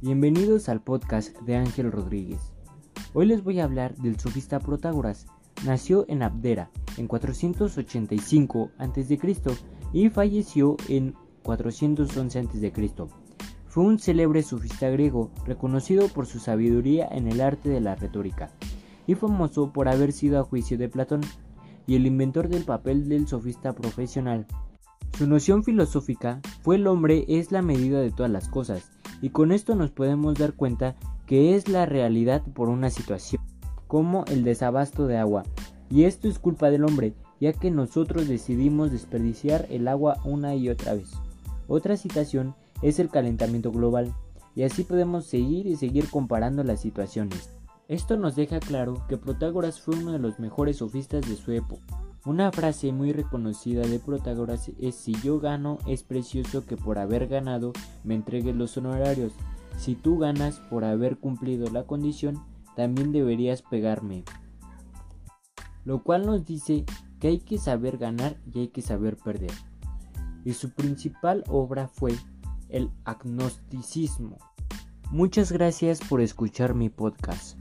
Bienvenidos al podcast de Ángel Rodríguez. Hoy les voy a hablar del sofista Protágoras. Nació en Abdera en 485 a.C. y falleció en 411 a.C. Fue un célebre sofista griego, reconocido por su sabiduría en el arte de la retórica, y famoso por haber sido a juicio de Platón, y el inventor del papel del sofista profesional. Su noción filosófica fue el hombre es la medida de todas las cosas, y con esto nos podemos dar cuenta que es la realidad por una situación, como el desabasto de agua, y esto es culpa del hombre, ya que nosotros decidimos desperdiciar el agua una y otra vez. Otra situación es el calentamiento global, y así podemos seguir y seguir comparando las situaciones. Esto nos deja claro que Protágoras fue uno de los mejores sofistas de su época. Una frase muy reconocida de Protágoras es si yo gano es precioso que por haber ganado me entregues los honorarios. Si tú ganas por haber cumplido la condición, también deberías pegarme. Lo cual nos dice que hay que saber ganar y hay que saber perder. Y su principal obra fue el agnosticismo. Muchas gracias por escuchar mi podcast.